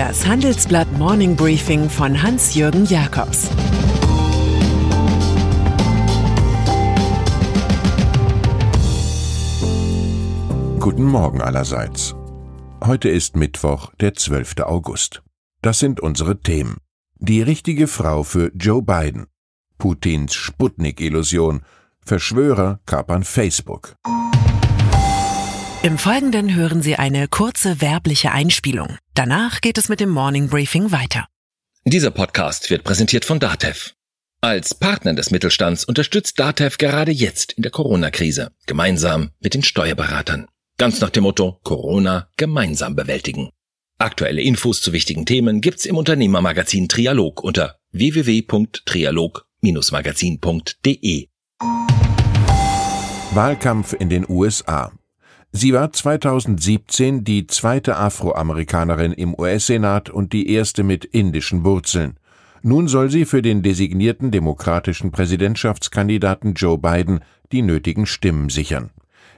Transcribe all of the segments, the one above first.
Das Handelsblatt Morning Briefing von Hans-Jürgen Jakobs Guten Morgen allerseits. Heute ist Mittwoch, der 12. August. Das sind unsere Themen. Die richtige Frau für Joe Biden. Putins Sputnik-Illusion. Verschwörer kapern Facebook. Im Folgenden hören Sie eine kurze werbliche Einspielung. Danach geht es mit dem Morning Briefing weiter. Dieser Podcast wird präsentiert von Datev. Als Partner des Mittelstands unterstützt Datev gerade jetzt in der Corona-Krise, gemeinsam mit den Steuerberatern. Ganz nach dem Motto Corona gemeinsam bewältigen. Aktuelle Infos zu wichtigen Themen gibt's im Unternehmermagazin Trialog unter www.trialog-magazin.de. Wahlkampf in den USA. Sie war 2017 die zweite Afroamerikanerin im US-Senat und die erste mit indischen Wurzeln. Nun soll sie für den designierten demokratischen Präsidentschaftskandidaten Joe Biden die nötigen Stimmen sichern.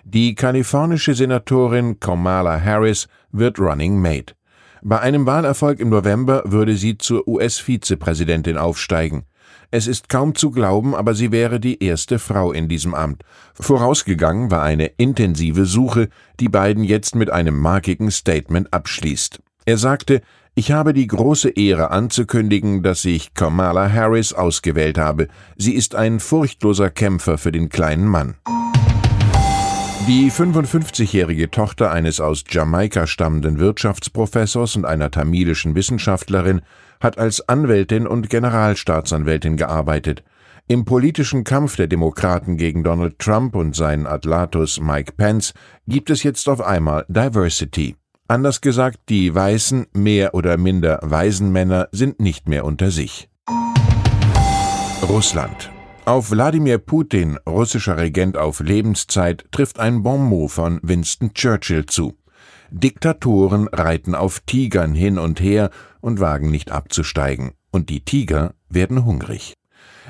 Die kalifornische Senatorin Kamala Harris wird Running Mate. Bei einem Wahlerfolg im November würde sie zur US-Vizepräsidentin aufsteigen. Es ist kaum zu glauben, aber sie wäre die erste Frau in diesem Amt. Vorausgegangen war eine intensive Suche, die Biden jetzt mit einem markigen Statement abschließt. Er sagte, ich habe die große Ehre anzukündigen, dass ich Kamala Harris ausgewählt habe. Sie ist ein furchtloser Kämpfer für den kleinen Mann. Die 55-jährige Tochter eines aus Jamaika stammenden Wirtschaftsprofessors und einer tamilischen Wissenschaftlerin hat als Anwältin und Generalstaatsanwältin gearbeitet. Im politischen Kampf der Demokraten gegen Donald Trump und seinen Atlatus Mike Pence gibt es jetzt auf einmal Diversity. Anders gesagt, die weißen, mehr oder minder weisen Männer sind nicht mehr unter sich. Russland. Auf Wladimir Putin, russischer Regent auf Lebenszeit, trifft ein Bonmot von Winston Churchill zu. Diktatoren reiten auf Tigern hin und her und wagen nicht abzusteigen, und die Tiger werden hungrig.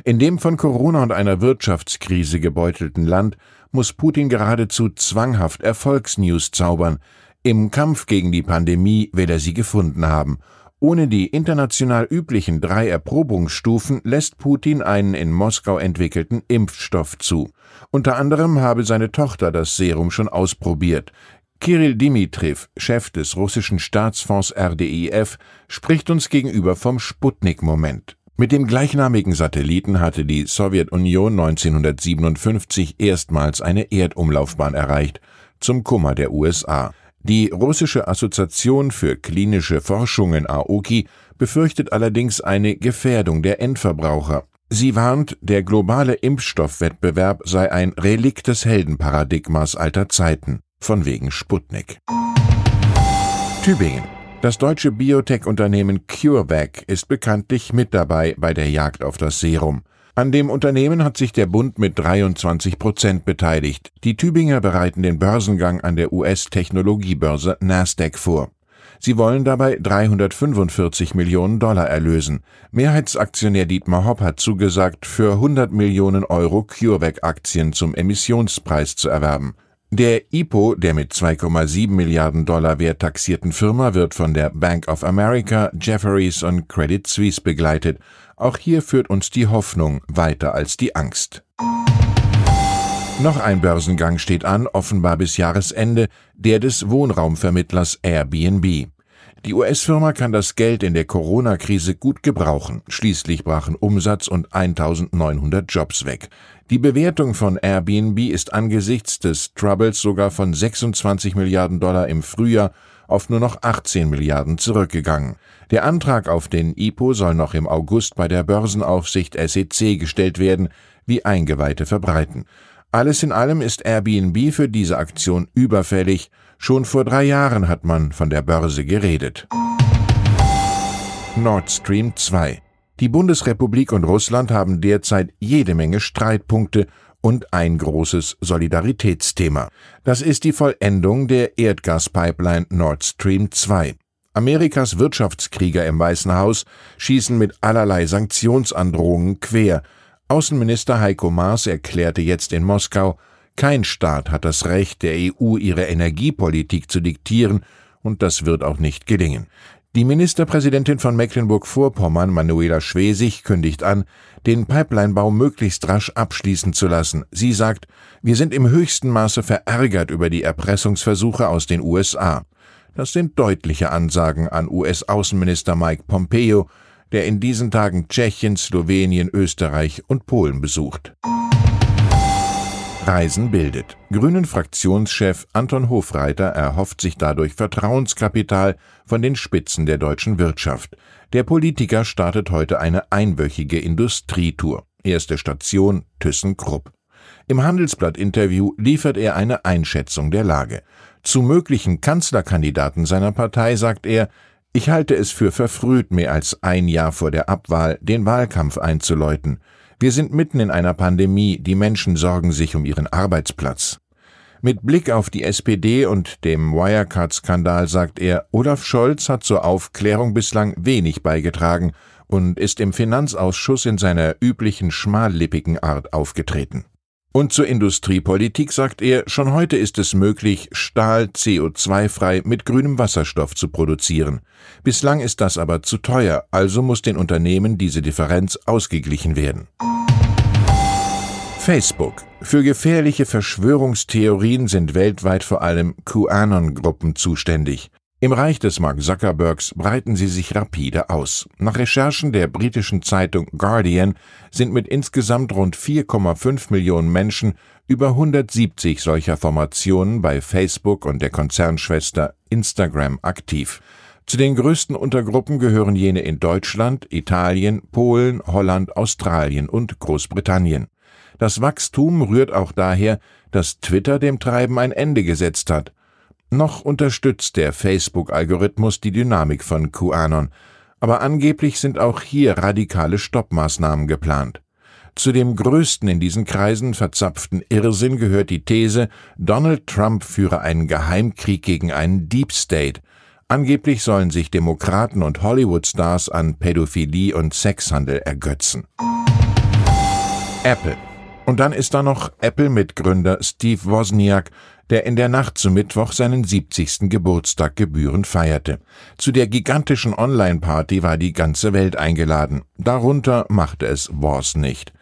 In dem von Corona und einer Wirtschaftskrise gebeutelten Land muss Putin geradezu zwanghaft Erfolgsnews zaubern. Im Kampf gegen die Pandemie will er sie gefunden haben. Ohne die international üblichen drei Erprobungsstufen lässt Putin einen in Moskau entwickelten Impfstoff zu. Unter anderem habe seine Tochter das Serum schon ausprobiert. Kirill Dimitriv, Chef des russischen Staatsfonds RDIF, spricht uns gegenüber vom Sputnik-Moment. Mit dem gleichnamigen Satelliten hatte die Sowjetunion 1957 erstmals eine Erdumlaufbahn erreicht, zum Kummer der USA. Die russische Assoziation für klinische Forschungen AOKI befürchtet allerdings eine Gefährdung der Endverbraucher. Sie warnt, der globale Impfstoffwettbewerb sei ein Relikt des Heldenparadigmas alter Zeiten von wegen Sputnik. Tübingen. Das deutsche Biotech-Unternehmen CureVac ist bekanntlich mit dabei bei der Jagd auf das Serum. An dem Unternehmen hat sich der Bund mit 23 Prozent beteiligt. Die Tübinger bereiten den Börsengang an der US-Technologiebörse Nasdaq vor. Sie wollen dabei 345 Millionen Dollar erlösen. Mehrheitsaktionär Dietmar Hopp hat zugesagt, für 100 Millionen Euro CureVac-Aktien zum Emissionspreis zu erwerben. Der IPO der mit 2,7 Milliarden Dollar wert taxierten Firma wird von der Bank of America, Jefferies und Credit Suisse begleitet. Auch hier führt uns die Hoffnung weiter als die Angst. Noch ein Börsengang steht an, offenbar bis Jahresende, der des Wohnraumvermittlers Airbnb. Die US-Firma kann das Geld in der Corona-Krise gut gebrauchen. Schließlich brachen Umsatz und 1900 Jobs weg. Die Bewertung von Airbnb ist angesichts des Troubles sogar von 26 Milliarden Dollar im Frühjahr auf nur noch 18 Milliarden zurückgegangen. Der Antrag auf den IPO soll noch im August bei der Börsenaufsicht SEC gestellt werden, wie Eingeweihte verbreiten. Alles in allem ist Airbnb für diese Aktion überfällig. Schon vor drei Jahren hat man von der Börse geredet. Nord Stream 2 Die Bundesrepublik und Russland haben derzeit jede Menge Streitpunkte und ein großes Solidaritätsthema. Das ist die Vollendung der Erdgaspipeline Nord Stream 2. Amerikas Wirtschaftskrieger im Weißen Haus schießen mit allerlei Sanktionsandrohungen quer, Außenminister Heiko Maas erklärte jetzt in Moskau, kein Staat hat das Recht, der EU ihre Energiepolitik zu diktieren, und das wird auch nicht gelingen. Die Ministerpräsidentin von Mecklenburg-Vorpommern, Manuela Schwesig, kündigt an, den Pipelinebau möglichst rasch abschließen zu lassen. Sie sagt, wir sind im höchsten Maße verärgert über die Erpressungsversuche aus den USA. Das sind deutliche Ansagen an US-Außenminister Mike Pompeo, der in diesen Tagen Tschechien, Slowenien, Österreich und Polen besucht. Reisen bildet. Grünen Fraktionschef Anton Hofreiter erhofft sich dadurch Vertrauenskapital von den Spitzen der deutschen Wirtschaft. Der Politiker startet heute eine einwöchige Industrietour. Erste Station ThyssenKrupp. Im Handelsblatt-Interview liefert er eine Einschätzung der Lage. Zu möglichen Kanzlerkandidaten seiner Partei sagt er, ich halte es für verfrüht, mehr als ein Jahr vor der Abwahl den Wahlkampf einzuläuten. Wir sind mitten in einer Pandemie, die Menschen sorgen sich um ihren Arbeitsplatz. Mit Blick auf die SPD und dem Wirecard-Skandal sagt er, Olaf Scholz hat zur Aufklärung bislang wenig beigetragen und ist im Finanzausschuss in seiner üblichen schmallippigen Art aufgetreten. Und zur Industriepolitik sagt er, schon heute ist es möglich, Stahl CO2-frei mit grünem Wasserstoff zu produzieren. Bislang ist das aber zu teuer, also muss den Unternehmen diese Differenz ausgeglichen werden. Facebook. Für gefährliche Verschwörungstheorien sind weltweit vor allem QAnon-Gruppen zuständig. Im Reich des Mark Zuckerbergs breiten sie sich rapide aus. Nach Recherchen der britischen Zeitung Guardian sind mit insgesamt rund 4,5 Millionen Menschen über 170 solcher Formationen bei Facebook und der Konzernschwester Instagram aktiv. Zu den größten Untergruppen gehören jene in Deutschland, Italien, Polen, Holland, Australien und Großbritannien. Das Wachstum rührt auch daher, dass Twitter dem Treiben ein Ende gesetzt hat. Noch unterstützt der Facebook-Algorithmus die Dynamik von QAnon, aber angeblich sind auch hier radikale Stoppmaßnahmen geplant. Zu dem größten in diesen Kreisen verzapften Irrsinn gehört die These, Donald Trump führe einen Geheimkrieg gegen einen Deep State. Angeblich sollen sich Demokraten und Hollywood-Stars an Pädophilie und Sexhandel ergötzen. Apple und dann ist da noch Apple-Mitgründer Steve Wozniak, der in der Nacht zu Mittwoch seinen 70. Geburtstag gebührend feierte. Zu der gigantischen Online-Party war die ganze Welt eingeladen. Darunter machte es Woz nicht.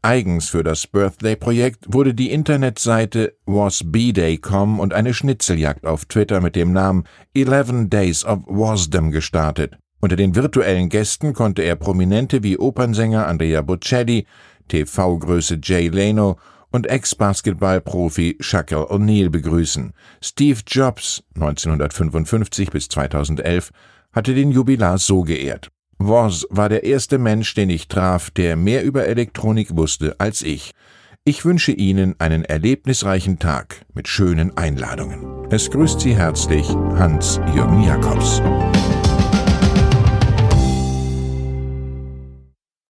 Eigens für das Birthday-Projekt wurde die Internetseite wasbday.com und eine Schnitzeljagd auf Twitter mit dem Namen 11 Days of Wasdom gestartet. Unter den virtuellen Gästen konnte er Prominente wie Opernsänger Andrea Bocelli, TV-Größe Jay Leno und Ex-Basketball-Profi Shaquille O'Neal begrüßen. Steve Jobs, 1955 bis 2011, hatte den Jubilar so geehrt. Woz war der erste Mensch, den ich traf, der mehr über Elektronik wusste als ich. Ich wünsche Ihnen einen erlebnisreichen Tag mit schönen Einladungen. Es grüßt Sie herzlich Hans-Jürgen Jakobs.